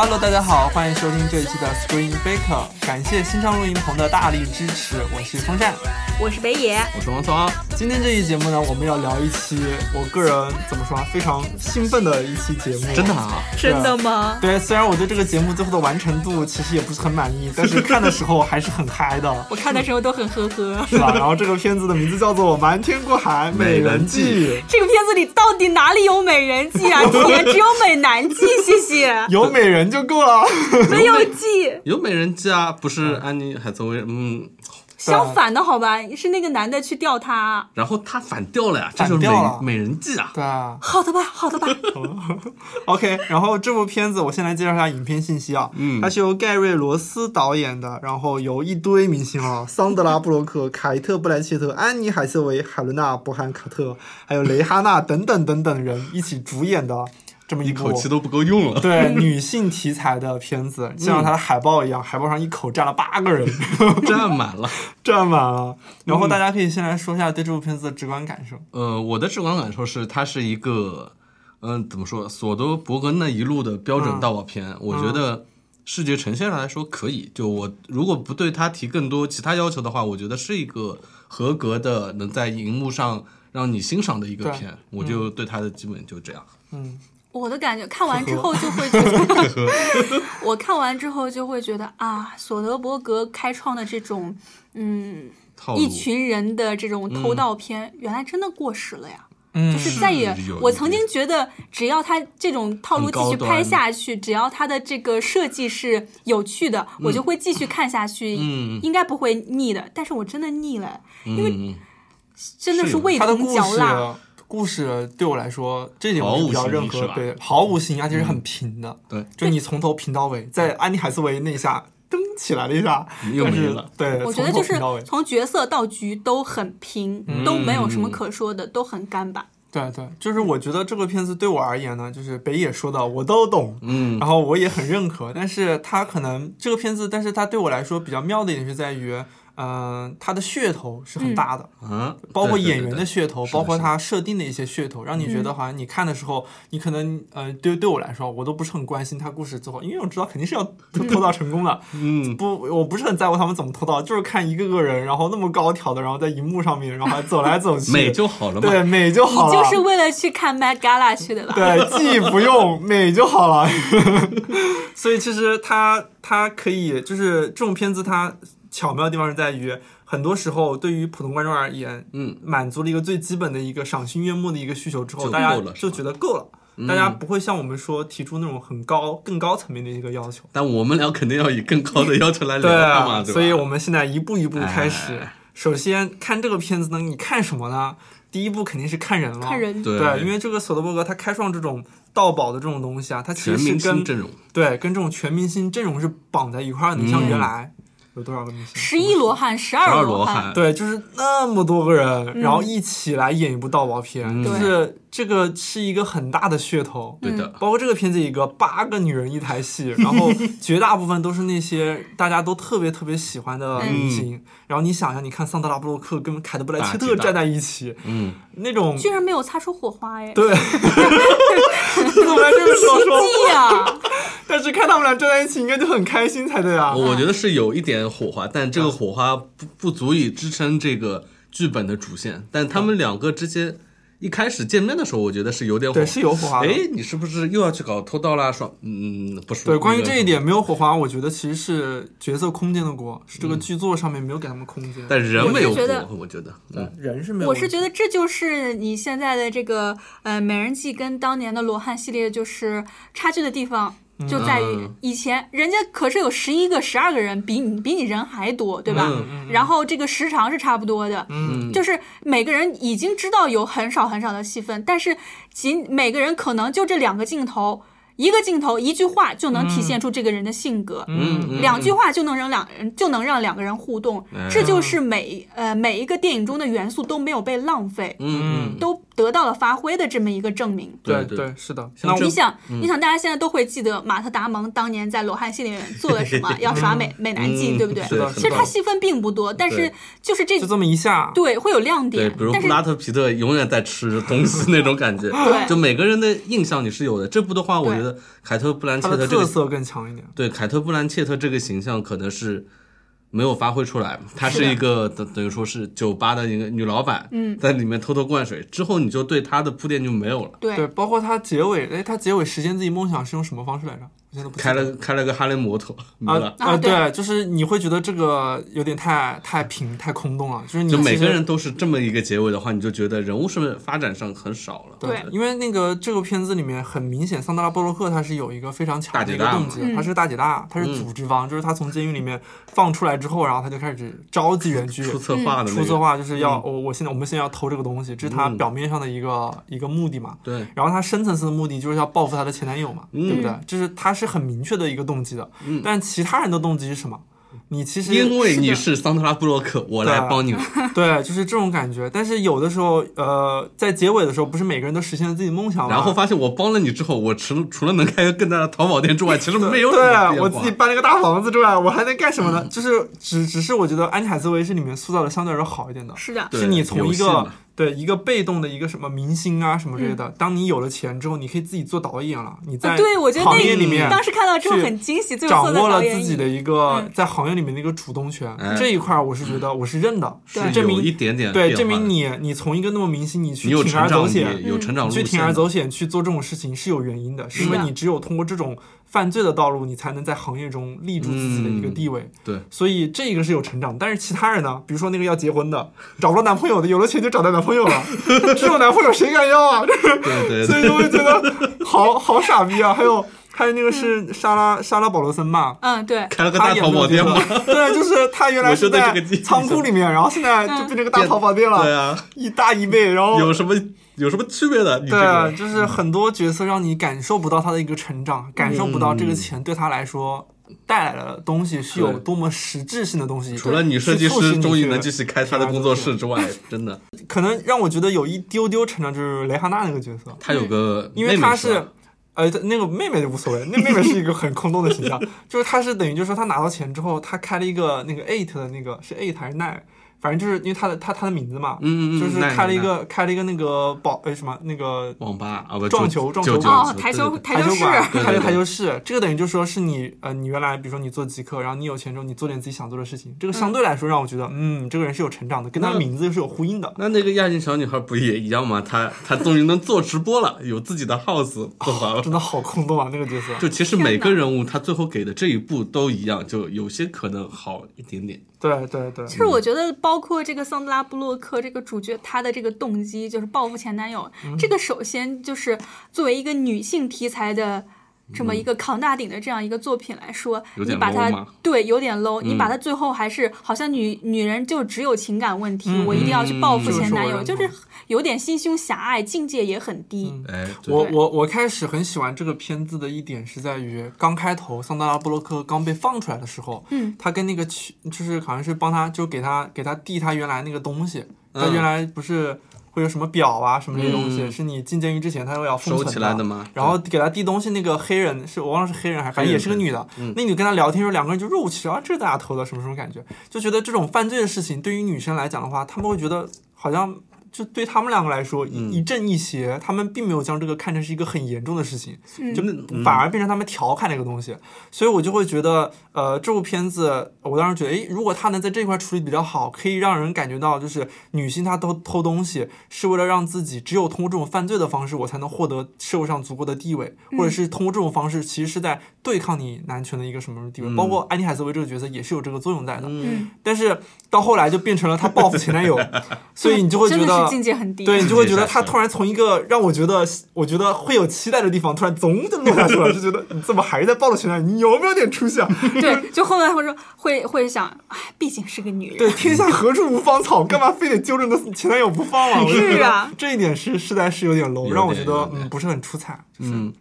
all 大家好，欢迎收听这一期的 Screen Baker，感谢新昌录音棚的大力支持，我是风扇，我是北野，我是王聪。今天这期节目呢，我们要聊一期我个人怎么说啊，非常兴奋的一期节目。真的啊？真的吗？对，虽然我对这个节目最后的完成度其实也不是很满意，但是看的时候还是很嗨的。我看的时候都很呵呵。是吧？然后这个片子的名字叫做《瞒天过海美人计》。这个片子里到底哪里有美人计啊？天，只有美男计，谢谢。有美人就够了。没有计，有美人计啊？不是安妮海瑟薇？嗯。相反的好吧，是那个男的去钓她，然后他反钓了呀，这就是美美人计啊。对啊，好的吧，好的吧。OK，然后这部片子我先来介绍一下影片信息啊，嗯，它是由盖瑞罗斯导演的，然后由一堆明星啊，桑德拉布洛克、凯特布莱切特、安妮海瑟薇、海伦娜波汉卡特，还有蕾哈娜等等等等人一起主演的。这么一口气都不够用了。对女性题材的片子，就像它的海报一样，海报上一口站了八个人，站满了，站满了。然后大家可以先来说一下对这部片子的直观感受。呃，我的直观感受是，它是一个，嗯，怎么说，索德伯格那一路的标准盗宝片。我觉得视觉呈现上来说可以。就我如果不对它提更多其他要求的话，我觉得是一个合格的，能在荧幕上让你欣赏的一个片。我就对它的基本就这样。嗯。我的感觉，看完之后就会觉得，我看完之后就会觉得啊，索德伯格开创的这种，嗯，一群人的这种偷盗片，原来真的过时了呀。嗯，就是再也，我曾经觉得，只要他这种套路继续拍下去，只要他的这个设计是有趣的，我就会继续看下去，应该不会腻的。但是我真的腻了，因为真的是味同嚼蜡。故事对我来说，这点我比较认可，对，毫无新意，而且是很平的，对，就你从头平到尾，在安妮海瑟薇那一下噔起来了一下，又没了，对，我觉得就是从角色到局都很平，都没有什么可说的，都很干巴。对对，就是我觉得这个片子对我而言呢，就是北野说的我都懂，嗯，然后我也很认可，但是他可能这个片子，但是他对我来说比较妙的一点是在于。嗯，它的噱头是很大的，嗯，包括演员的噱头，包括它设定的一些噱头，让你觉得好像你看的时候，你可能呃，对对我来说，我都不是很关心它故事最后，因为我知道肯定是要 偷盗成功的，嗯，不，我不是很在乎他们怎么偷盗，就是看一个个人，然后那么高挑的，然后在荧幕上面，然后还走来走去，美就好了，对，美就好了，你就是为了去看 Met Gala 去的吧？对，记忆不用，美就好了。所以其实它它可以，就是这种片子它巧妙的地方是在于。很多时候，对于普通观众而言，嗯，满足了一个最基本的一个赏心悦目的一个需求之后，大家就觉得够了，大家不会像我们说提出那种很高、更高层面的一个要求。但我们俩肯定要以更高的要求来聊嘛，对所以我们现在一步一步开始。首先看这个片子呢，你看什么呢？第一步肯定是看人了，看人。对，因为这个索德伯格他开创这种盗宝的这种东西啊，他其实是跟对跟这种全明星阵容是绑在一块儿的。你像原来。有多少个明星？十一罗汉，十二罗汉，对，就是那么多个人，然后一起来演一部盗宝片，就是。这个是一个很大的噱头，对的。包括这个片子一个八个女人一台戏，然后 绝大部分都是那些大家都特别特别喜欢的明星。然后你想一下，你看桑德拉布洛克跟凯特布莱切特站在一起，嗯，那种居然没有擦出火花哎，对，怎么这么说说呀？但是看他们俩站在一起，应该就很开心才对啊。我觉得是有一点火花，但这个火花不不足以支撑这个剧本的主线。但他们两个之间。一开始见面的时候，我觉得是有点火，对，是有火花。哎，你是不是又要去搞偷盗啦？说，嗯，不是。对，关于这一点没有火花，我觉得其实是角色空间的锅，是这个剧作上面没有给他们空间。但人没有锅，我觉得，嗯，人是没有。我是觉得这就是你现在的这个呃美人计跟当年的罗汉系列就是差距的地方。就在于以前人家可是有十一个、十二个人，比你比你人还多，对吧？然后这个时长是差不多的，就是每个人已经知道有很少很少的戏份，但是仅每个人可能就这两个镜头。一个镜头，一句话就能体现出这个人的性格，嗯两句话就能让两人就能让两个人互动，这就是每呃每一个电影中的元素都没有被浪费，嗯，都得到了发挥的这么一个证明。对对对，是的。那你想，你想，大家现在都会记得马特·达蒙当年在《罗汉》戏里面做了什么，要耍美 美男计，嗯对不对？是的其实他戏份并不多，但是就是这就这么一下，对会有亮对，点比如，布拉特皮特永远在吃东西那种感觉，对。就每个人的印象你是有的。这部的话，我觉得凯特·布兰切特这个特色更强一点。对凯特·布兰切特这个形象可能是没有发挥出来，她是一个等等于说是酒吧的一个女老板，嗯在里面偷偷灌水，之后你就对她的铺垫就没有了。对，包括她结尾，哎，她结尾实现自己梦想是用什么方式来着？我现在都不开了开了个哈雷摩托，没啊了。啊，对对，就是你会觉得这个有点太太平太空洞了，就是你就每个人都是这么一个结尾的话，你就觉得人物是不是发展上很少了。对因为那个这个片子里面很明显，桑德拉波洛克他是有一个非常强的一个动机嘛，他是个大姐大，他是组织方，就是他从监狱里面放出来之后，然后他就开始召集人去出策划的那个，出策划，就是要我我现在我们现在要偷这个东西，这是他嗯表面上的一个一个目的嘛。对，然后他深层次的目的就是要报复他的前男友嘛，嗯对不对？就是他是很明确的一个动机的，但其他人的动机是什么？你其实因为你是桑德拉布洛克，我来帮你。对，就是这种感觉。但是有的时候，呃，在结尾的时候，不是每个人都实现了自己的梦想吗？然后发现我帮了你之后，我除除了能开个更大的淘宝店之外，其实没有什么对我自己搬了个大房子之外，我还能干什么呢？嗯就是只只是我觉得安妮海瑟薇是里面塑造的相对来说好一点的，是的，是你从一个对一个被动的一个什么明星啊什么之类的，嗯当你有了钱之后，你可以自己做导演了，你在啊对我觉得行那业里面当时看到之后去很惊喜，最后掌握了导演椅自己的一个嗯。在行业里面的一个主动权，哎这一块儿我是觉得我是认的，对是证明一点点对，证明你你从一个那么明星，你去铤而，走险，有成长路线的，你去铤而走险去做这种事情是有原因的，是因为你只有通过这种犯罪的道路，你才能在行业中立住自己的一个地位。对，所以这个是有成长，但是其他人呢？比如说那个要结婚的，找不到男朋友的，有了钱就找到男朋友了，这种男朋友谁敢要啊？对对对，所以就会觉得好好傻逼啊！还有还有那个是莎拉莎拉保罗森嘛，嗯，对，开了个他大淘宝店嘛，对，就是他原来是在仓库里面，然后现在就变成个大淘宝店了对了，啊，一大一倍，然后有什么有什么区别的？对啊，就是很多角色让你感受不到他的一个成长，感受不到这个钱对他来说带来的东西是有多么实质性的东西。除了女设计师终于能继续开他的工作室之外，真的，可能让我觉得有一丢丢成长，就是雷哈娜那个角色，她有个因为她是。呃，那个妹妹就无所谓，那妹妹是一个很空洞的形象，就是她是等于就是说她拿到钱之后，她开了一个那个 eight 的那个是 eight 还是 nine，反正就是因为他的他他的名字嘛，嗯嗯嗯，就是开了一个开了一个那个保呃什么那个网吧啊，不撞球撞球哦，台球台球室，球馆，开了对对对台球室，这个等于就说是你呃，你原来比如说你做极客，然后你有钱之后，你做点自己想做的事情，这个相对来说让我觉得，嗯，这个人是有成长的，跟他的名字是有呼应的。那那个亚裔小女孩不也一样吗？她她终于能做直播了，有自己的 house 做法了。真的好空洞啊，那个角色。就其实每个人物他最后给的这一步都一样，就有些可能好一点点。对对对，其实我觉得，包括这个桑德拉布洛克这个主角，她的这个动机就是报复前男友。嗯这个首先就是作为一个女性题材的这么一个扛大顶的这样一个作品来说，嗯你把它对有点 low，、你嗯。把它最后还是好像女女人就只有情感问题，嗯我一定要去报复嗯前男友，就是是有点心胸狭隘，境界也很低。我我我开始很喜欢这个片子的一点是在于，刚开头桑德拉布洛克刚被放出来的时候，嗯，他跟那个去就是好像是帮他就给他给他递他原来那个东西，他嗯。原来不是会有什么表啊什么这些东西，嗯是你进监狱之前他都要封收存起来的吗？然后给他递东西那个黑人是我忘了是黑人还是反正也是个女的，嗯那女的跟他聊天的时候，两个人就肉起啊，这是大家偷的什么什么感觉，就觉得这种犯罪的事情对于女生来讲的话，他们会觉得好像。就对他们两个来说，一嗯。一正一邪，他们并没有将这个看成是一个很严重的事情，嗯就嗯反而变成他们调侃那个东西，所以我就会觉得，呃，这部片子，我当时觉得，诶，如果他能在这块处理比较好，可以让人感觉到，就是女性她偷偷东西是为了让自己只有通过这种犯罪的方式，我才能获得社会上足够的地位，或者是通过这种方式，其实是在对抗你男权的一个什么什么地位，嗯。包括安妮海瑟薇这个角色也是有这个作用在的，嗯，但是到后来就变成了她报复前男友，所以你就会觉得是境界很低。对你就会觉得他突然从一个让我觉得我觉得会有期待的地方，突然总就落下去了，就觉得 你怎么还在抱着前男友？你有没有点出息啊？对，就后面会说会会想，哎，毕竟是个女人。对，天下何处无芳草，干嘛非得揪着那前男友不放啊？是啊这一点是实在是有点 low，让我觉得嗯不是很出彩。就是嗯，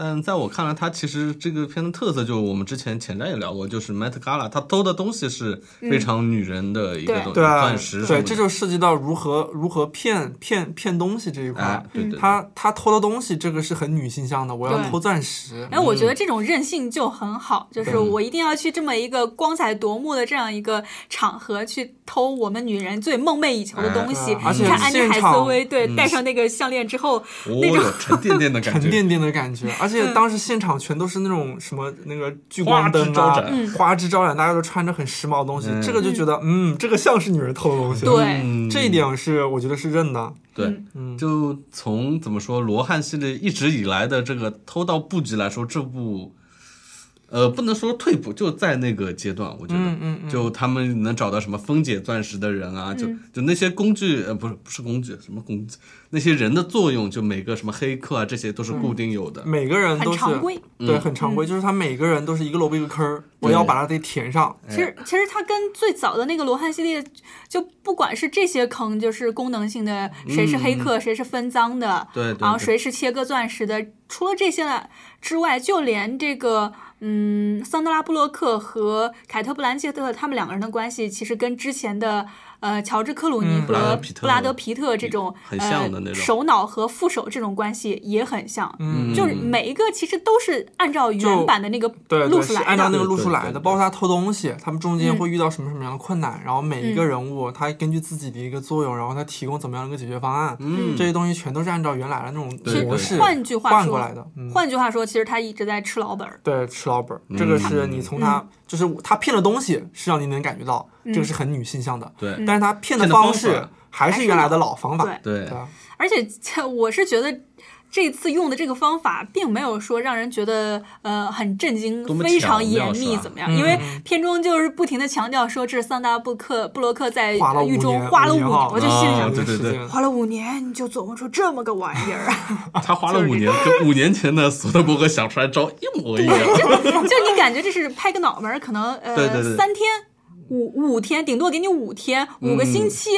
但在我看来，它其实这个片的特色，就我们之前前瞻也聊过，就是 Met Gala，它偷的东西是非常女人的一个对东西，钻石对，这就涉及到如何如何骗骗骗东西这一块哎儿。，对对，对他他偷的东西，这个是很女性向的，我要偷钻石。哎，我觉得这种任性就很好，就是我一定要去这么一个光彩夺目的这样一个场合去偷我们女人最梦寐以求的东西。哎而且你看安妮海瑟薇对戴上那个项链之后，哦那种，沉甸甸的感觉，沉甸甸的感觉，而且嗯。当时现场全都是那种什么那个聚光灯啊花枝招展，嗯。花枝招展，大家都穿着很时髦的东西，嗯。这个就觉得嗯，这个像是女人偷的东西。对。嗯。这一点是我觉得是认的。对，嗯。就从怎么说罗汉系列一直以来的这个偷盗布局来说，这部。呃，不能说退步，就在那个阶段，我觉得，嗯嗯嗯就他们能找到什么分解钻石的人啊，就就那些工具，呃，不是不是工具，什么工具，那些人的作用，就每个什么黑客啊，这些都是固定有的。每个人都是很常规。对，很常规，就是他每个人都是一个萝卜一个坑儿，我要把它给填上。其实，其实它跟最早的那个罗汉系列，就不管是这些坑，就是功能性的，谁是黑客，谁是分赃的，对对然后谁是切割钻石的，除了这些了之外，就连这个，嗯，桑德拉布洛克和凯特布兰切特他们两个人的关系，其实跟之前的呃乔治克鲁尼嗯布拉德和皮特布拉德皮特这种很像的那呃种。首脑和副手这种关系也很像，嗯。就是每一个其实都是按照原版的那个对对，路数来的。是按照那个路数对对来的，包括他偷东西，他们中间嗯。会遇到什么什么样的困难，然后每一个人物他根据自己的一个作用，然后他提供怎么样的一个解决方案，嗯这些东西全都是按照原来的那种对模式换句话说换过来的。嗯，换句话说，其实他一直在吃老本儿。对，吃老本儿，这个是你从他就是他骗的东西是让你能感觉到，这个是很女性向的，对嗯但是他骗的方方式还是原来的老方法。对，对对啊，而且这我是觉得。这次用的这个方法，并没有说让人觉得呃很震惊非常严密怎么样？嗯因为片中就是不停的强调说这是桑达布克布洛克在狱中花了五年，我就心想，花了五年你就琢磨出这么个玩意儿啊！他花了五年，跟五年前的索德伯格想出来招一模一样。就你感觉这是拍个脑门，可能呃对对对三天五五天，顶多给你五天五个嗯。星期，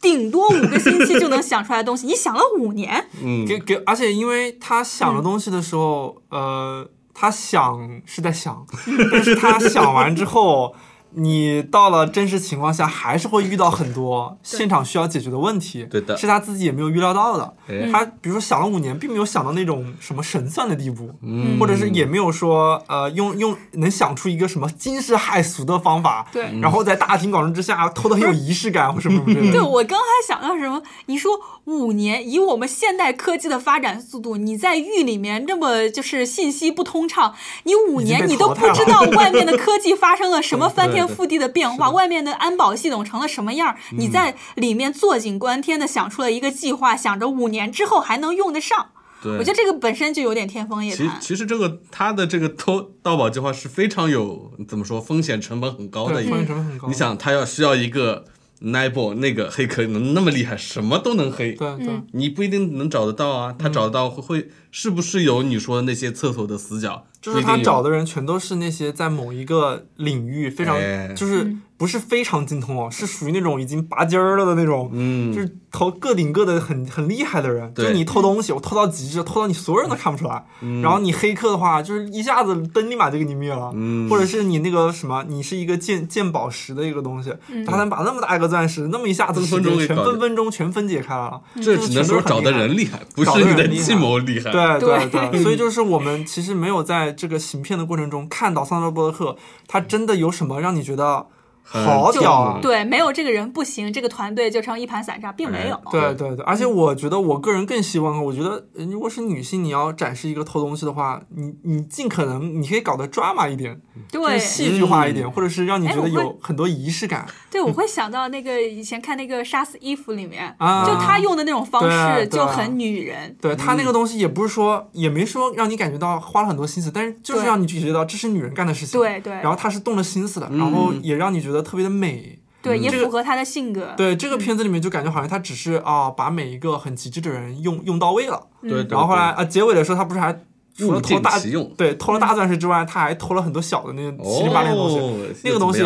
顶多五个星期就能想出来的东西，你想了五年，嗯，给给，而且因为他想的东西的时候，呃，他想是在想，但是他想完之后，你到了真实情况下，还是会遇到很多现场需要解决的问题。对的是他自己也没有预料到的。哎他比如说想了五年，并没有想到那种什么神算的地步，嗯或者是也没有说呃用用能想出一个什么惊世骇俗的方法，对然后在大庭广众之下偷的很有仪式感或什么什么之类的。对，我刚还想到什么？你说五年，以我们现代科技的发展速度，你在狱里面这么就是信息不通畅，你五年你都不知道外面的科技发生了什么 翻天对对覆地的变化，外面的安保系统成了什么样儿，你在里面坐井观天的想出了一个计划，想着五年之后还能用得上。对，我觉得这个本身就有点天方夜其谭。其实这个他的这个偷盗宝计划是非常有怎么说风险成本很高的，一个风险。成本很高。你想，他要需要一个 n i b o 那个黑客能那么厉害，什么都能黑，对对。你不一定能找得到啊。他找得到会会是不是有你说的那些厕所的死角？就是他找的人全都是那些在某一个领域非常，哎。就是不是非常精通哦，是属于那种已经拔尖儿了的那种，嗯，就是头个顶个的很很厉害的人。就你偷东西，我偷到极致，偷到你所有人都看不出来。然后你黑客的话，就是一下子灯立马就给你灭了，嗯。或者是你那个什么，你是一个鉴鉴宝石的一个东西，他能把那么大一个钻石，那么一下子分分钟全分分钟全分解开来了。这只能说找的人厉害，不是你的计谋厉害。对对对。对，所以就是我们其实没有在这个行骗的过程中看到桑德伯克，他真的有什么让你觉得好屌啊？对，没有这个人不行，这个团队就成一盘散沙，并没有。哎对对对，而且我觉得我个人更希望，我觉得呃如果是女性，你要展示一个偷东西的话，你你尽可能你可以搞得 drama 一点，就是对戏剧化一点，或者是让你觉得有很多仪式感。对，我会想到那个以前看那个《杀死伊芙》里面，啊就他用的那种方式就很女人。对他那个东西也不是说，也没说让你感觉到花了很多心思，但是就是让你觉得这是女人干的事情。对对然后他是动了心思的，然后也让你觉得特别的美。对，也这个符合他的性格。对这个片子里面就感觉好像他只是啊把每一个很极致的人用用到位了，对，对然后后来啊结尾的时候他不是还除了偷大其用。对偷了大钻石之外，他还偷了很多小的那个七零八零的东西。哦，那个东西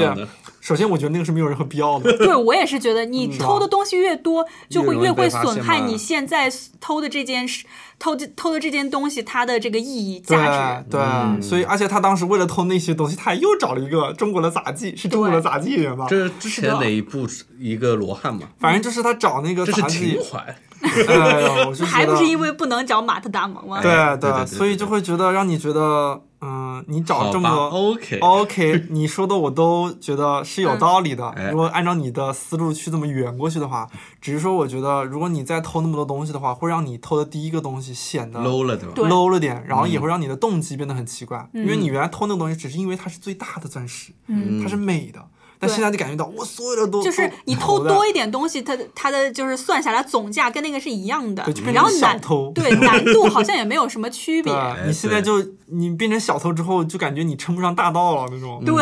首先，我觉得那个是没有任何必要的。对我也是觉得，你嗯偷的东西越多，就会越会损害你现在偷的这件事，偷的偷的这件东西它的这个意义价值。对，嗯所以而且他当时为了偷那些东西，他还又找了一个中国的杂技，是中国的杂技演员吧？这是之前哪一部一个罗汉嘛？反正就是他找那个这是杂技情，怀。哎呦，我就还不是因为不能找马特达蒙吗？对哎对对对所以就会觉得让你觉得，嗯，你找这么多。，OK，OK，你说的我都觉得是有道理的。哎如果按照你的思路去这么圆过去的话，只是说我觉得，如果你再偷那么多东西的话，会让你偷的第一个东西显得 low 了对吧？low 了点，然后也嗯会让你的动机变得很奇怪，因为你原来偷那个东西只是因为它是最大的钻石，嗯它是美的，但现在就感觉到我所有的都就是你偷多一点东西，它它的就是算下来总价跟那个是一样的然后难小偷对难度好像也没有什么区 别。你现在就你变成小偷之后，就感觉你称不上大盗了那种。对，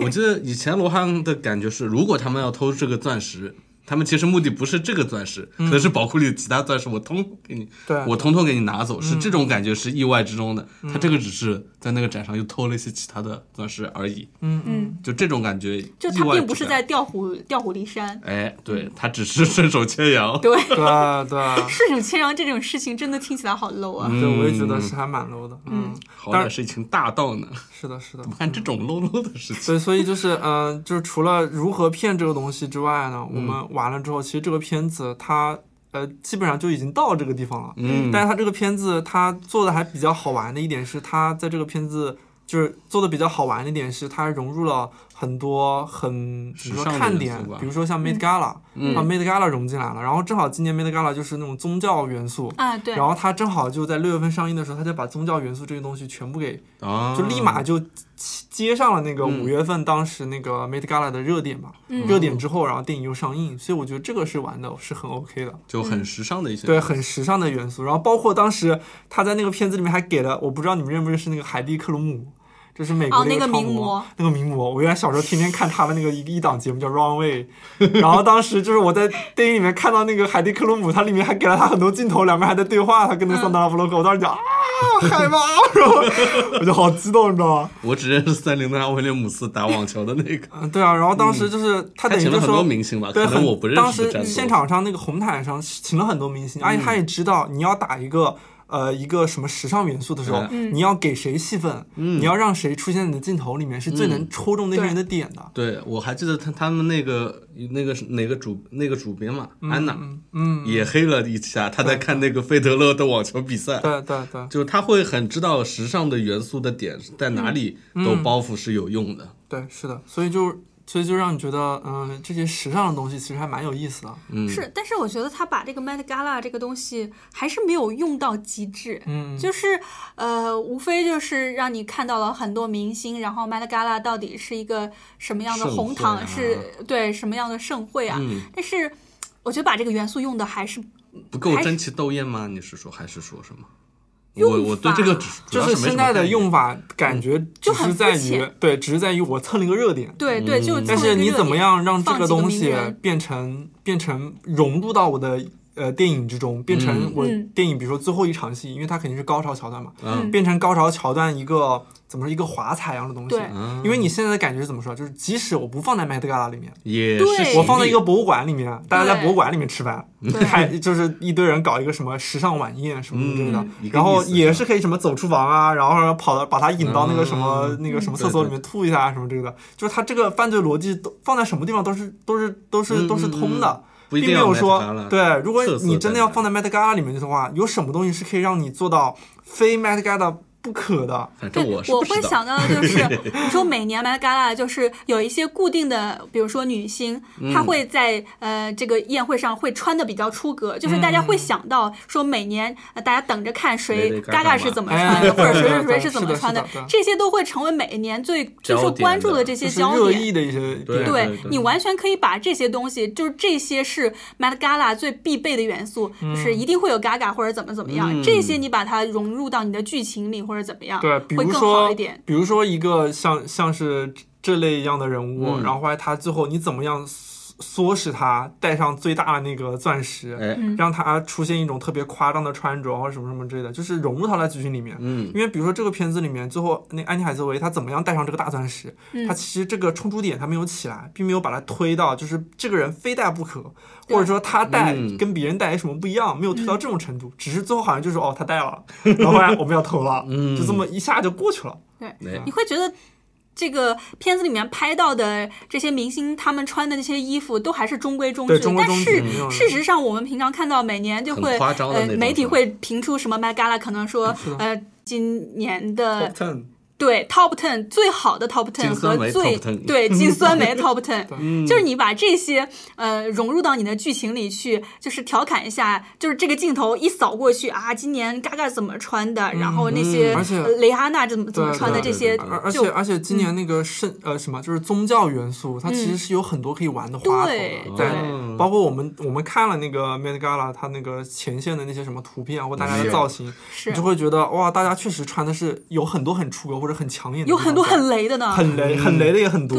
我记得以前罗汉的感觉是，如果他们要偷这个钻石，他们其实目的不是这个钻石，可能是宝库里的其他钻石，我通通给你，对我通通给你拿走，是这种感觉，是意外之中的。他这个只是在那个展上又偷了一些其他的钻石而已，嗯嗯，就这种感觉，就他并不是在调虎调虎离山。哎，对他只是顺手牵羊。对，对对 顺手牵羊这种事情真的听起来好 low 啊。对，我也觉得是还蛮 low 的。嗯，好歹是一群大盗呢，是的，是的。干这种 low low 的事情。对，所以就是，嗯、就是除了如何骗这个东西之外呢，我们完了之后，其实这个片子它，呃，基本上就已经到这个地方了。嗯，但是它这个片子它做的还比较好玩的一点是，它在这个片子就是做的比较好玩的一点是，它融入了很多很比如说时尚的看点比如说像 Met Gala，嗯把 Met Gala 融进来了。然后正好今年 Met Gala 就是那种宗教元素。啊，对，然后他正好就在六月份上映的时候，他就把宗教元素这些东西全部给啊，就立马就接上了那个嗯五月份当时那个 Met Gala 的热点嘛，嗯热点之后，然后电影又上映，所以我觉得这个是玩的是很 OK 的，就很时尚的一些，对，很时尚的元素。然后包括当时他在那个片子里面还给了，我不知道你们认不认识那个海蒂克鲁姆。就是美国哦那个名模那个名模，我原来小时候天天看他的那个一一档节目叫《Runway》，然后当时就是我在电影里面看到那个海蒂克鲁姆，他里面还给了他很多镜头，两边还在对话，他跟那个桑德拉布洛克，我当时讲啊，海妈，然后我就好激动，你知道吗？我只认识塞琳娜威廉姆斯打网球的那个，嗯，对啊，然后当时就是他等于就他请了很多说，明星吧，对，很可能我不认当时现。场上那个红毯上请了很多明星，而且他也知道你要打一个。呃，一个什么时尚元素的时候，嗯。你要给谁戏份，你要让谁出现在你的镜头里面，是最能戳中那个人的点的。对，我还记得他他们那个那个哪个主那个主编嘛，安娜嗯，也黑了一下，他在看那个费德勒的网球比赛，对对对。就他会很知道时尚的元素的点在哪里，都包袱是有用的。对，是的，所以就所以就让你觉得，嗯、这些时尚的东西其实还蛮有意思的。嗯，是，但是我觉得他把这个 Met Gala 这个东西还是没有用到极致，嗯，就是呃，无非就是让你看到了很多明星，然后 Met Gala 到底是一个什么样的红毯，啊是对什么样的盛会啊？嗯但是我觉得把这个元素用的还是不够争奇斗艳吗？你是说还是说什么？用我我对这个只就是现在的用法，感觉只就很是在于对，只是在于我蹭了一个热点。对对，就嗯。但是你怎么样让这个个东西变成变成融入到我的呃电影之中，变成嗯我嗯电影，比如说最后一场戏，因为它肯定是高潮桥段嘛，嗯变成高潮桥段一个怎么说一个华彩一样的东西。因为你现在的感觉是怎么说？就是即使我不放在 Met Gala 里面，也对是我放在一个博物馆里面，大家在博物馆里面吃饭，对还就是一堆人搞一个什么时尚晚宴什么之类的嗯，然后也是可以什么走厨房啊，然后跑到把他引到那个什么嗯那个什么厕所里面吐一下啊什么这个的，就是他这个犯罪逻辑都放在什么地方都是都是都是嗯都是通的。不一定并没有说对，如果你真的要放在 Met Gala 里面的话，有什么东西是可以让你做到非 Met Gala 不可的？反正我是我。会想到的就是，你说每年 Met Gala 就是有一些固定的，比如说女星，嗯她会在呃这个宴会上会穿的比较出格，就是大家会想到说每年呃大家等着看谁 Gaga 是怎么穿的，哎或者谁谁谁是怎么穿的这些都会成为每年最最受关注的这些焦点。议的一些对你完全可以把这些东西，就是这些是 Met Gala 最必备的元素，就是一定会有 Gaga 或者怎么怎么样，嗯这些你把它融入到你的剧情里或者怎么样，对，比如说一点。比如说一个像像是这类一样的人物，嗯然后后来他最后你怎么样唆使他戴上最大的那个钻石，哎，让他出现一种特别夸张的穿着或者什么什么之类的，就是融入他的剧情里面。嗯，因为比如说这个片子里面，最后那安妮海瑟薇她怎么样戴上这个大钻石？嗯她其实这个冲突点她没有起来，并没有把它推到就是这个人非戴不可，或者说他戴嗯跟别人戴有什么不一样，没有推到这种程嗯度，只是最后好像就是哦他戴了，然后后来我们要投了，嗯就这么一下就过去了。对，哎你会觉得。这个片子里面拍到的这些明星，他们穿的那些衣服都还是中规中矩，中中但是事实上，我们平常看到每年就会呃媒体会评出什么 Met Gala，可能说呃今年的对 Top Ten 最好的 top ten 和最对金酸梅 Top Ten，嗯。就是你把这些呃融入到你的剧情里去，就是调侃一下，就是这个镜头一扫过去啊，今年 Gaga 怎么穿的，然后那些而且呃蕾哈娜怎么怎么穿的这些而且而且今年那个圣、呃什么就是宗教元素，它其实是有很多可以玩的花头的。对包括我们我们看了那个 Met Gala，它那个前线的那些什么图片或大家的造型，你就会觉得哇，大家确实穿的是有很多很出格或者很抢眼有很多很雷的呢。很雷很雷的也很多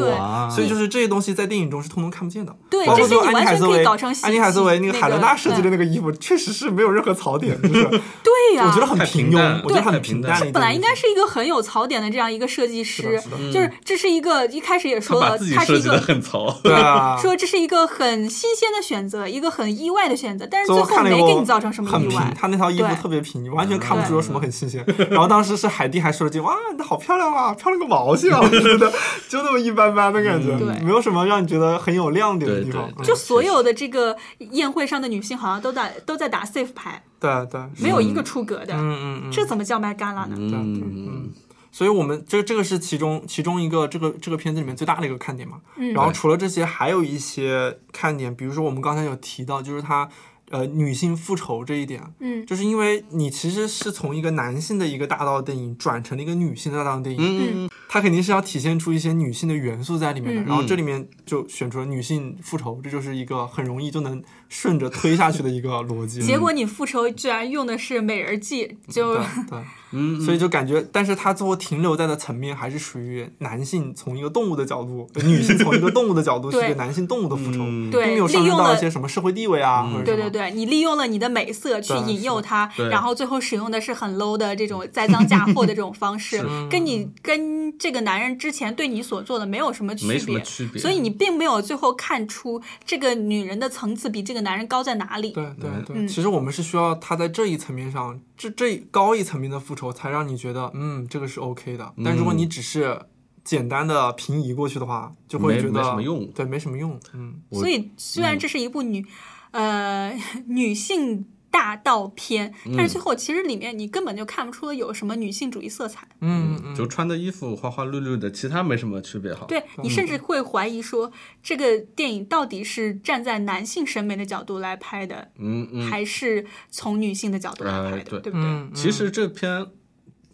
所以就是这些东西在电影中是通通看不见的。对包括说这些你完全安妮海瑟薇可以搞成喜安妮海瑟薇那个海伦娜设计的那那个衣服，确实是没有任何槽点，就是对呀、我觉得很平庸，我觉得很平淡。本来应该是一个很有槽点的这样一个设计师，是是就是这是一个一开始也说了，把自己他是一设计的个很槽，对啊，说这是一个很新鲜的选择，一个很意外的选择，但是最最后没给你造成什么很平意外，。他那套衣服特别平，你完全看不出有什么很新鲜。然后当时是海蒂还说了句：“哇，那好漂亮啊，漂亮个毛线啊！” 我觉得就那么一般般的感觉，对没有什么让你觉得很有亮点的地方。对对嗯就所有的这个宴会上的女性好像都在都在打 safe 牌，对对，没有一个出格的，嗯嗯嗯，这怎么叫 Met Gala 呢？嗯，所以我们这这个是其中其中一个这个这个片子里面最大的一个看点嘛。嗯然后除了这些，还有一些看点，比如说我们刚才有提到，就是它呃女性复仇这一点，嗯。就是因为你其实是从一个男性的一个大道电影转成了一个女性的大道电影，嗯，它肯定是要体现出一些女性的元素在里面的。嗯。然后这里面就选出了女性复仇，这就是一个很容易就能顺着推下去的一个逻辑。结果你复仇居然用的是美人计，就对对，嗯，所以就感觉，但是他最后停留在的层面还是属于男性从一个动物的角度，女性从一个动物的角度是一个对男性动物的复仇，并没有上利用了升到一些什么社会地位啊，或者对对对，你利用了你的美色去引诱他，然后最后使用的是很 low 的这种栽赃嫁祸的这种方式，跟你跟这个男人之前对你所做的没有什么区没什么别，区别，所以你并没有最后看出这个女人的层次比这个男人高在哪里。对对对，嗯其实我们是需要他在这一层面上，这这高一层面的复仇，才让你觉得，嗯，这个是 OK 的。但如果你只是简单的平移过去的话，就会觉得没什么用对，没什么用。嗯，所以虽然这是一部女，呃，女性大道片，但是最后其实里面你根本就看不出有什么女性主义色彩。嗯嗯，就穿的衣服花花绿绿的，其他没什么区别哈。对你甚至会怀疑说，这个电影到底是站在男性审美的角度来拍的，嗯嗯，还是从女性的角度来拍的，哎对。对不对？嗯，其实这篇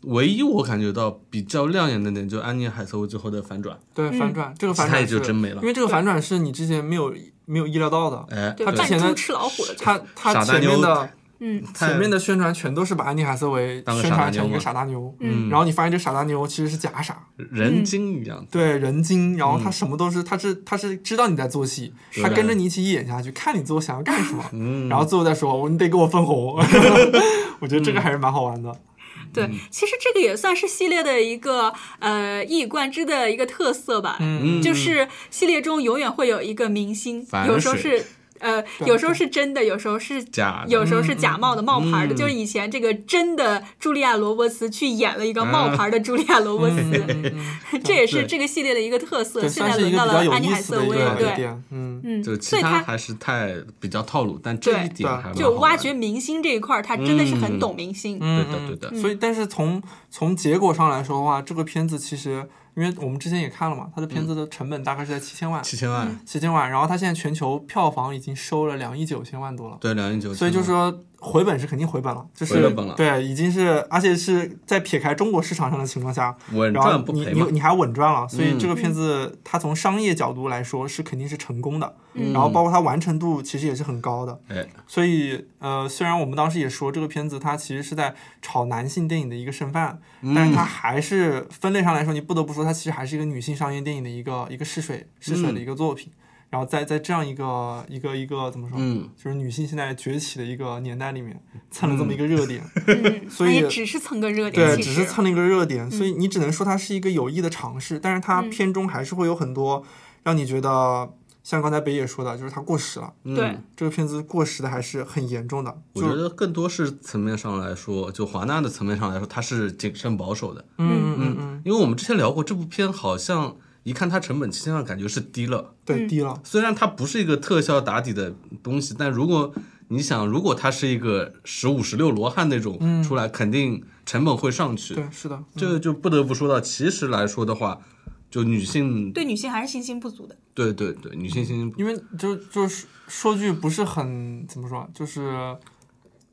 唯一我感觉到比较亮眼的点，就安妮海瑟薇最后的反转，对反转，这个反其他也转就真没了。因为这个反转是你之前没有没有意料到的。他之前的吃老虎的，他他前面的嗯，前面的宣传全都是把安妮海瑟薇宣传成一个傻大妞。嗯。然后你发现这傻大妞其实是假傻，人精一样。对人精，然后嗯。他什么都是，他是他是知道你在做戏，他跟着你一起演下去，看你最后想要干什么，嗯，然后最后再说，你得给我分红。我觉得这个还是蛮好玩的。对，其实这个也算是系列的一个呃一以贯之的一个特色吧，嗯就是系列中永远会有一个明星，有时候是。呃，有时候是真的，有时候是假有时候是假冒的、冒牌的。嗯就是以前这个真的茱莉亚·罗伯茨去演了一个冒牌的茱莉亚·罗伯茨，这也是这个系列的一个特色。现在轮到了安妮海瑟薇，对，点。嗯，嗯，就所以他其他还是太比较套路，但这一点还就挖掘明星这一块儿，他真的是很嗯懂明星。嗯对的对的嗯所以，但是从从结果上来说的话，这个片子其实，因为我们之前也看了嘛，他的片子的成本大概是在七千万，七千万，七千万，然后他现在全球票房已经收了两亿九千万多了。对两亿九千，所以就是说回本是肯定回本了，就是回了本了对，已经是而且是在撇开中国市场上的情况下，稳然后赚不赔嘛。你你你还稳赚了，所以嗯这个片子它从商业角度来说是肯定是成功的，嗯然后包括它完成度其实也是很高的，哎，所以呃，虽然我们当时也说这个片子它其实是在炒男性电影的一个剩饭，嗯但是它还是分类上来说，你不得不说它其实还是一个女性商业电影的一个一个试水试水的一个作品。然后在在这样一个一个一个怎么说，嗯，就是女性现在崛起的一个年代里面，蹭了这么一个热点，嗯，所以只是蹭个热点，对，只是蹭了一个热点，所以你只能说它是一个有益的尝试，但是它嗯片中还是会有很多让你觉得，像刚才北野说的，就是它过时了。嗯对，这个片子过时的还是很严重的。我觉得更多是层面上来说，就华纳的层面上来说，它是谨慎保守的。嗯嗯嗯嗯，因为我们之前聊过，这部片好像一看它成本，其实上感觉是低了。对，低了。虽然它不是一个特效打底的东西，但如果你想，如果它是一个十五、十六罗汉那种出来，肯定成本会上去。对，是的，这就不得不说到，其实来说的话，就女性，对女性还是信心不足的。对对对，女性信心因为就就是说句不是很怎么说，就是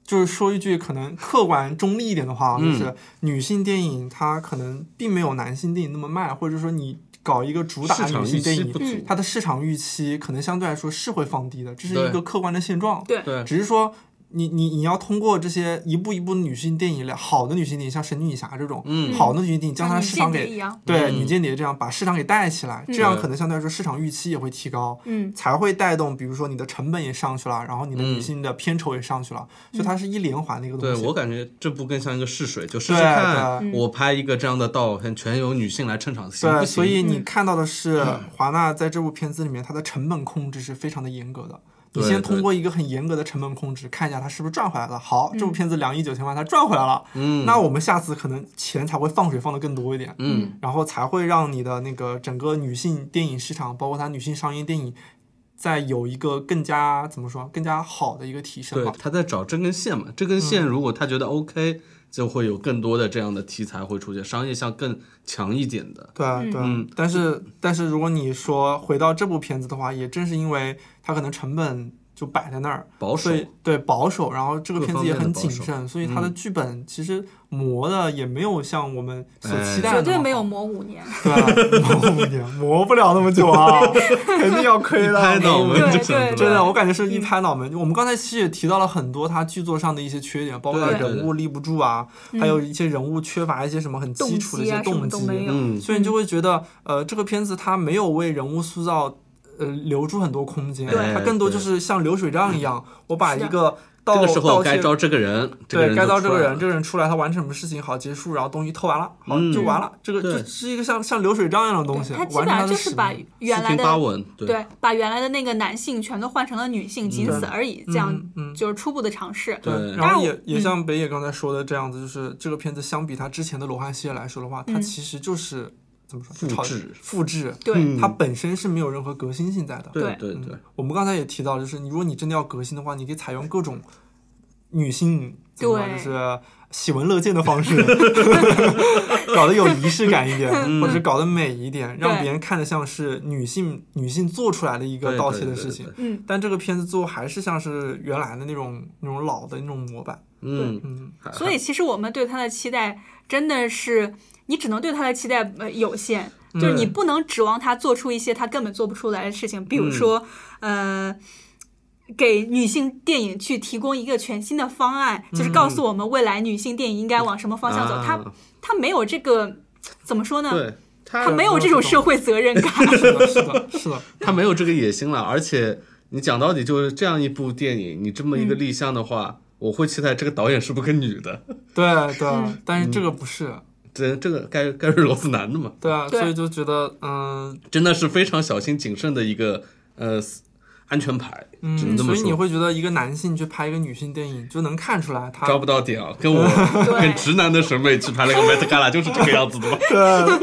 就是说一句可能客观中立一点的话，嗯就是女性电影它可能并没有男性电影那么卖，或者说你搞一个主打女性电影。它的市场预期可能相对来说是会放低的，这是一个客观的现状。对对，只是说你你你要通过这些一部一部女性电影，好的女性电影，像《神女女侠》这种，嗯好的女性电影将它的市场给间谍一样，对嗯女间谍这样把市场给带起来，嗯这样可能相对来说市场预期也会提高。嗯，才会带动，比如说你的成本也上去了，然后你的嗯女性的片酬也上去了，所以它是一连环的一个东西。对我感觉这部更像一个试水，就试对试看，对我拍一个这样的盗片，全由女性来撑场，行不对，行？所以你看到的是华纳在这部片子里面，它的成本控制是非常的严格的。你先通过一个很严格的成本控制，看一下它是不是赚回来了。好，嗯这部片子两亿九千万，它赚回来了，嗯，那我们下次可能钱才会放水放的更多一点，嗯，然后才会让你的那个整个女性电影市场，包括它女性商业电影，在有一个更加怎么说，更加好的一个提升吧，。对他在找这根线嘛，这根线如果他觉得 OK，、就会有更多的这样的题材会出现，商业性更强一点的。对对，嗯。但是但是如果你说回到这部片子的话，也正是因为它可能成本就摆在那儿，保守对保守，然后这个片子也很谨慎，所以它的嗯剧本其实磨的也没有像我们所哎期待的绝对没有磨五年。对 磨五年，磨不了那么久啊，肯定要亏了。拍脑门就想对真的，我感觉是一拍脑门。我们刚才其实也提到了很多他剧作上的一些缺点，包括人物立不住啊，还有一些人物缺乏一些什么很基础的一些动机。所以你就会觉得，呃，这个片子它没有为人物塑造，呃，留住很多空间，对。它更多就是像流水账一样，我把一个盗这个时候该招这个人，这个对该招这个人，这个人出来，他完成什么事情好结束，然后东西偷完了，好嗯。就完了。这个对。这是一个像像流水账一样的东西，他基本上就是把。原来的，对。对，把原来的那个男性全都换成了女性，仅此而已。这样就是初步的尝试。对。然当然后也也嗯。像北野刚才说的这样子，就是这个片子相比他之前的罗汉系列来说的话，它嗯。其实就是怎么说，复制复制，对，嗯它本身是没有任何革新性在的。对对。对对，我们刚才也提到，就是你如果你真的要革新的话，你可以采用各种女性对就是喜闻乐见的方式，搞得有仪式感一点，或者是搞得美一点，让别人看着像是女性女性做出来的一个盗窃的事情。嗯，但这个片子最后还是像是原来的那种那种老的那种模板，嗯，嗯，所以其实我们对它的期待真的是，你只能对他的期待呃有限，就是你嗯不能指望他做出一些他根本做不出来的事情，比如说，呃。给女性电影去提供一个全新的方案，就是告诉我们未来女性电影应该往什么方向走。啊他他没有这个怎么说呢？对他他没有这种社会责任感。是的，是的，是的，他没有这个野心了，而且你讲到底就是这样一部电影，你这么一个立项的话，我会期待这个导演是不是个女的？对对，嗯。但是这个不是，这这个该该是罗斯男的嘛，对啊，所以就觉得，嗯。真的是非常小心谨慎的一个呃安全牌，只能嗯，这么说。所以你会觉得一个男性去拍一个女性电影，就能看出来他抓不到点啊，跟我对 跟直男的审美去拍了个 Met Gala 就是这个样子的嘛，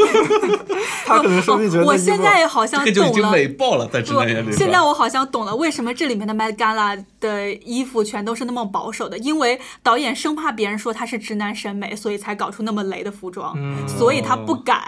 他可能说你觉得哦我现在好像这个就已经懂了。美爆了，在直不男眼里。，现在我好像懂了为什么这里面的 Met Gala 的衣服全都是那么保守的，因为导演生怕别人说他是直男审美，所以才搞出那么雷的服装，嗯所以他不敢。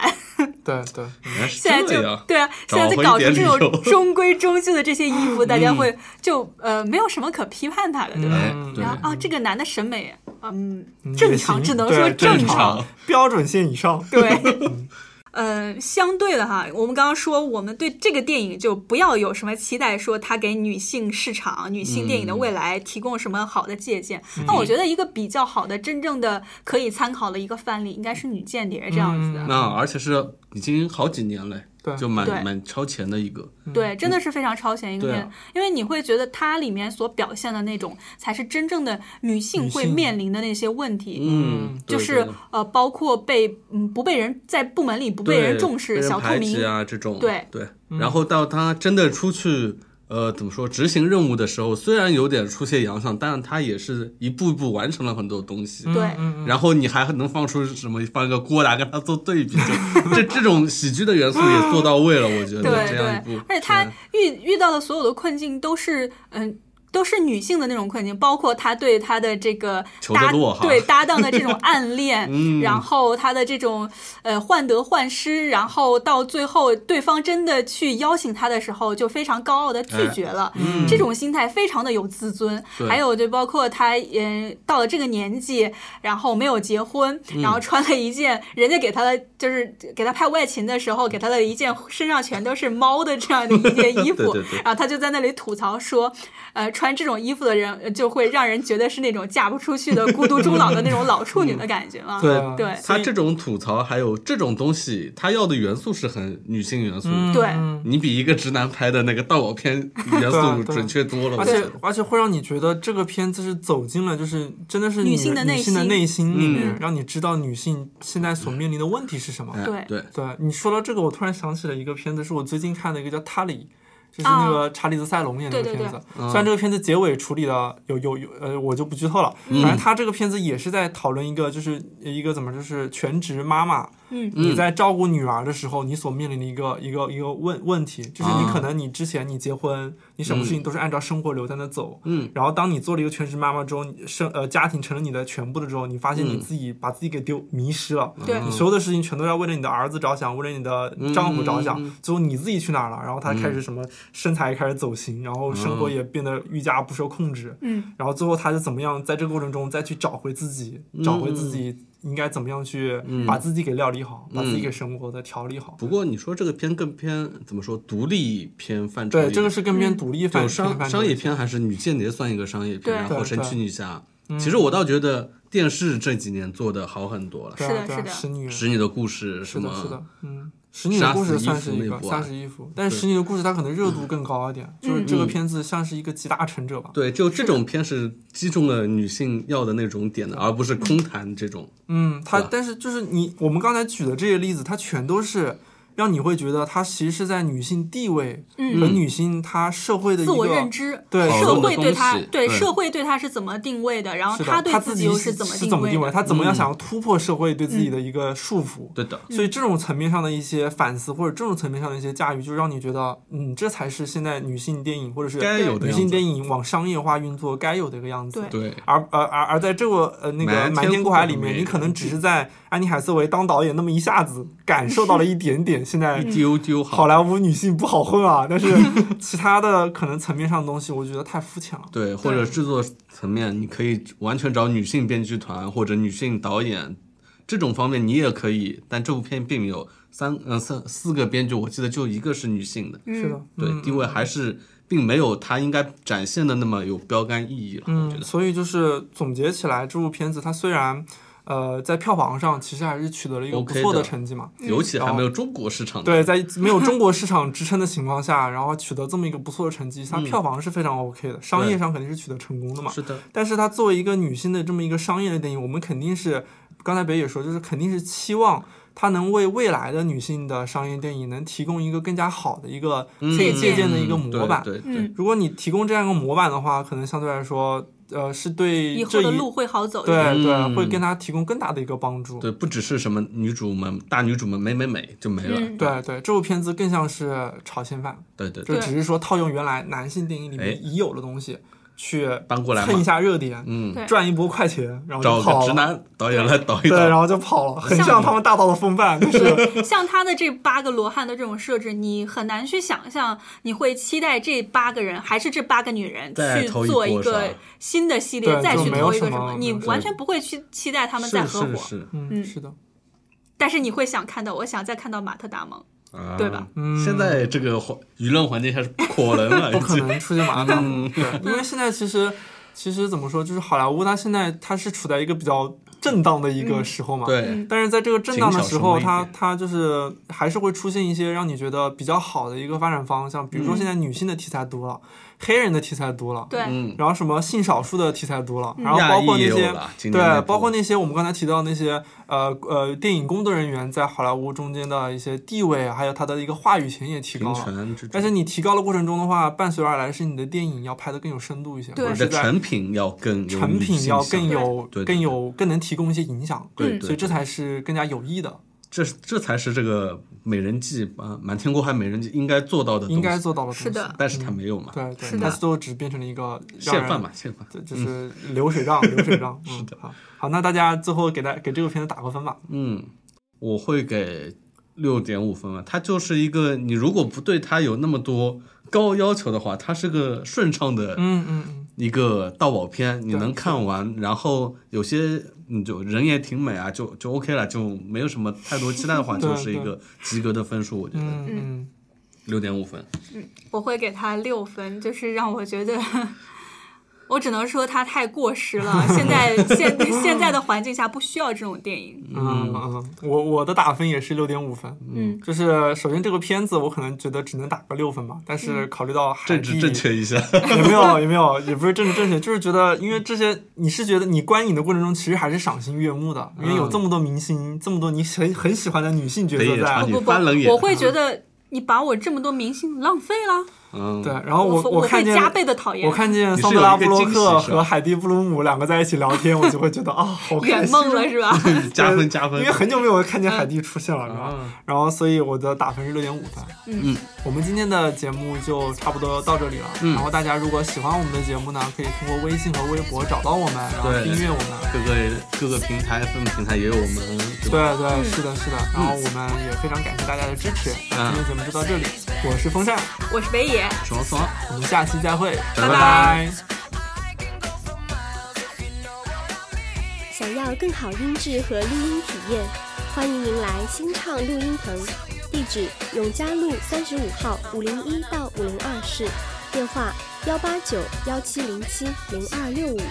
对对，现在就。对啊，现在就搞出这种中规中矩的这些衣服，大家会就呃没有什么可批判他的，对吧？然后啊，这个男的审美，嗯，嗯正常，只能说正常。标准线以上。对，呃，相对的哈，我们刚刚说，我们对这个电影就不要有什么期待，说它给女性市场、女性电影的未来提供什么好的借鉴。那我觉得一个比较好的、真正的可以参考的一个范例，应该是《女间谍》这样子的。嗯那而且是已经好几年了，对就蛮蛮超前的一个。对，真的是非常超前一个片，对啊因为你会觉得它里面所表现的那种才是真正的女性会面临的那些问题。嗯，就是呃，包括被嗯不被人在部门里不被人重视，小透明啊这种，对对，然后到他真的出去。呃，怎么说？执行任务的时候，虽然有点出现洋相，但是他也是一步一步完成了很多东西。对嗯然后你还能放出什么？放一个郭达跟他做对比，就这这种喜剧的元素也做到位了，我觉得对这样一部，，对而且他遇遇到的所有的困境都是嗯。都是女性的那种困境，包括他对他的这个搭对搭档的这种暗恋，嗯。然后他的这种呃患得患失，然后到最后对方真的去邀请他的时候，就非常高傲的拒绝了，这种心态非常的有自尊。还有就包括他嗯到了这个年纪，然后没有结婚，嗯。然后穿了一件人家给他的就是给他拍外勤的时候给他的一件身上全都是猫的这样的一件衣服，对对对。然后他就在那里吐槽说，呃，穿这种衣服的人呃就会让人觉得是那种嫁不出去的孤独终老的那种老处女的感觉嘛。对对他这种吐槽还有这种东西，他要的元素是很女性元素，嗯对嗯你比一个直男拍的那个盗宝片 元素准确多了。而且而且会让你觉得这个片子是走进了，就是真的是女性的内心的心内心里面，嗯让你知道女性现在所面临的问题是什么。哎对对，对你说到这个，我突然想起了一个片子，是我最近看的一个叫《塔里》，就是那个查理兹塞隆演的片子。虽然这个片子结尾处理的有有有呃，我就不剧透了。嗯反正他这个片子也是在讨论一个，就是一个怎么就是全职妈妈，嗯。你在照顾女儿的时候，你所面临的一个一个一个问问题，就是你啊可能你之前你结婚，你什么事情都是按照生活流在那走，嗯，然后当你做了一个全职妈妈之后，生呃家庭成了你的全部的时候，你发现你嗯自己把自己给丢迷失了，对。你所有的事情全都要为了你的儿子着想，为了你的丈夫着想，最后你自己去哪儿了？然后他开始什么身材开始走形，然后生活也变得愈加不受控制，嗯，然后最后他是怎么样在这个过程中再去找回自己，找回自己应该怎么样去把自己给料理好，把自己给生活的调理好。不过你说这个片更偏怎么说独立片范畴对，这个是更偏独立范就商商业片还是女间谍算一个商业片，然后神奇女侠。其实我倒觉得电视这几年做的好很多了，是的是的。使女。使女的故事什是的，是的么，，嗯，使女的故事算是一个芙那部啊杀死伊芙，但是使女的故事它可能热度更高一点，就是这个片子像是一个集大成者吧。对，就这种片是击中了女性要的那种点的，而不是空谈这种。嗯，它但是就是你我们刚才举的这些例子，它全都是让你会觉得她其实是在女性地位嗯和女性她社会的一自我个认知，对社会对她对对社会对她是怎么定位的，然后是的，他对她自己又是怎么是怎么定位，的？她怎么样嗯想要突破社会对自己的一个束缚。对的，所以这种层面上的一些反思，或者这种层面上的一些驾驭，就让你觉得，嗯，这才是现在女性电影或者是该有的女性电影往商业化运作该有的一个样子。对对，而而而而在这个呃那个《瞒天过海》里面，你可能只是在安妮海瑟薇当导演那么一下子感受到了一点点现在一丢丢好。好莱坞女性不好混啊，但是 其他的可能层面上的东西，我觉得太肤浅了。对，或者制作层面，你可以完全找女性编剧团或者女性导演，这种方面你也可以。但这部片并没有三嗯三四个编剧，我记得就一个是女性的，是的，对，嗯地位还是并没有它应该展现的那么有标杆意义了。我觉嗯，得，所以就是总结起来，这部片子它虽然呃在票房上其实还是取得了一个不错的的成绩嘛。尤其还没有中国市场。对，在没有中国市场支撑的情况下，然后取得这么一个不错的成绩，它票房是非常 OK 的，商业上肯定是取得成功的嘛。是的，但是它作为一个女性的这么一个商业的电影，我们肯定是刚才北野说，就是肯定是期望它能为未来的女性的商业电影能提供一个更加好的一个可以借鉴的一个模板。嗯对对如果你提供这样一个模板的话，可能相对来说，呃，是对这一以后的路会好走一对点。对、嗯会跟他提供更大的一个帮助。对，不只是什么女主们大女主们美美美就没了。嗯对对，这部片子更像是炒现饭，对对对，就只是说套用原来男性电影里哎面已有的东西，去搬过来蹭一下热点，嗯，赚一波快钱，然后找就跑了。个直男导演来导一对，然。后就跑了，很像像他们大道的风范，就是像他的这八个罗汉的这种设置，你很难去想象，你会期待这八个人还是这八个女人去做一个新的系列，再去投一个什么，你完全不会去期待他们再合伙。是是是，嗯，嗯是的，但是你会想看到，我想再看到马特·达蒙。啊对吧？嗯现在这个环舆论环境下是不可能了，不已经。可能出现马达 嗯。对，因为现在其实其实怎么说，就是好莱坞它现在它是处在一个比较震荡的一个时候嘛。。对，但是在这个震荡的时候，它它就是还是会出现一些让你觉得比较好的一个发展方向，比如说现在女性的题材多了，黑人的题材多了，对，嗯，然后什么性少数的题材多了，然后包括那些对，包括那些我们刚才提到那些呃呃电影工作人员在好莱坞中间的一些地位，还有他的一个话语权也提高了。但是你提高的过程中的话，伴随而来是你的电影要拍的更有深度一些，对。的或者是在成品要更有成品要更有更有更能提供一些影响，对，所以这才是更加有益的，这这才是这个美人计啊，满天过海美人计应该做到的东西，应该做到的东西。是的但是他没有嘛，对对，是的它最后只变成了一个现饭嘛，现饭。对，就是流水账，流水账。是的，好，好，那大家最后给大给这个片子打个分吧。嗯，我会给六点五分吧。它就是一个，你如果不对它有那么多高要求的话，它是个顺畅的嗯嗯嗯，一个盗宝片，你能看完，然后有些你就人也挺美啊，就就 OK 了，就没有什么太多期待的话，就是一个及格的分数，我觉得嗯嗯，六点五分。我会给他六分，就是让我觉得。我只能说它太过时了，现在现 现在的环境下不需要这种电影。嗯嗯，我我的打分也是六点五分。嗯，就是首先这个片子我可能觉得只能打个六分吧，但是考虑到海政治正确一下，有没有有没有，也不是政治正确，就是觉得因为这些你是觉得你观影的过程中其实还是赏心悦目的，因为有这么多明星，这么多你很很喜欢的女性角色在。不不我会觉得你把我这么多明星浪费了，嗯，对，然后我我看见加倍的讨厌我。看见桑德拉布洛克和海蒂布鲁姆两个在一起聊天，我就会觉得啊，好 开心圆梦了是吧？加分加分，因为很久没有看见海蒂出现了，是吧？嗯然后所以我的打分是六点五分。嗯，我们今天的节目就差不多到这里了。嗯然后大家如果喜欢我们的节目呢，可以通过微信和微博找到我们，然后订阅我们。各个各个平台分平台也有我们，对？对对，是的，是的。然后我们也非常感谢大家的支持。今天节目就到这里，我是风扇，我是北野，爽爽。我们下期再会，拜。拜拜。想要更好音质和录音体验，欢迎您来新畅录音棚，地址永嘉路三十五号五零一到五零二室，电话幺八九幺七零七零二六五。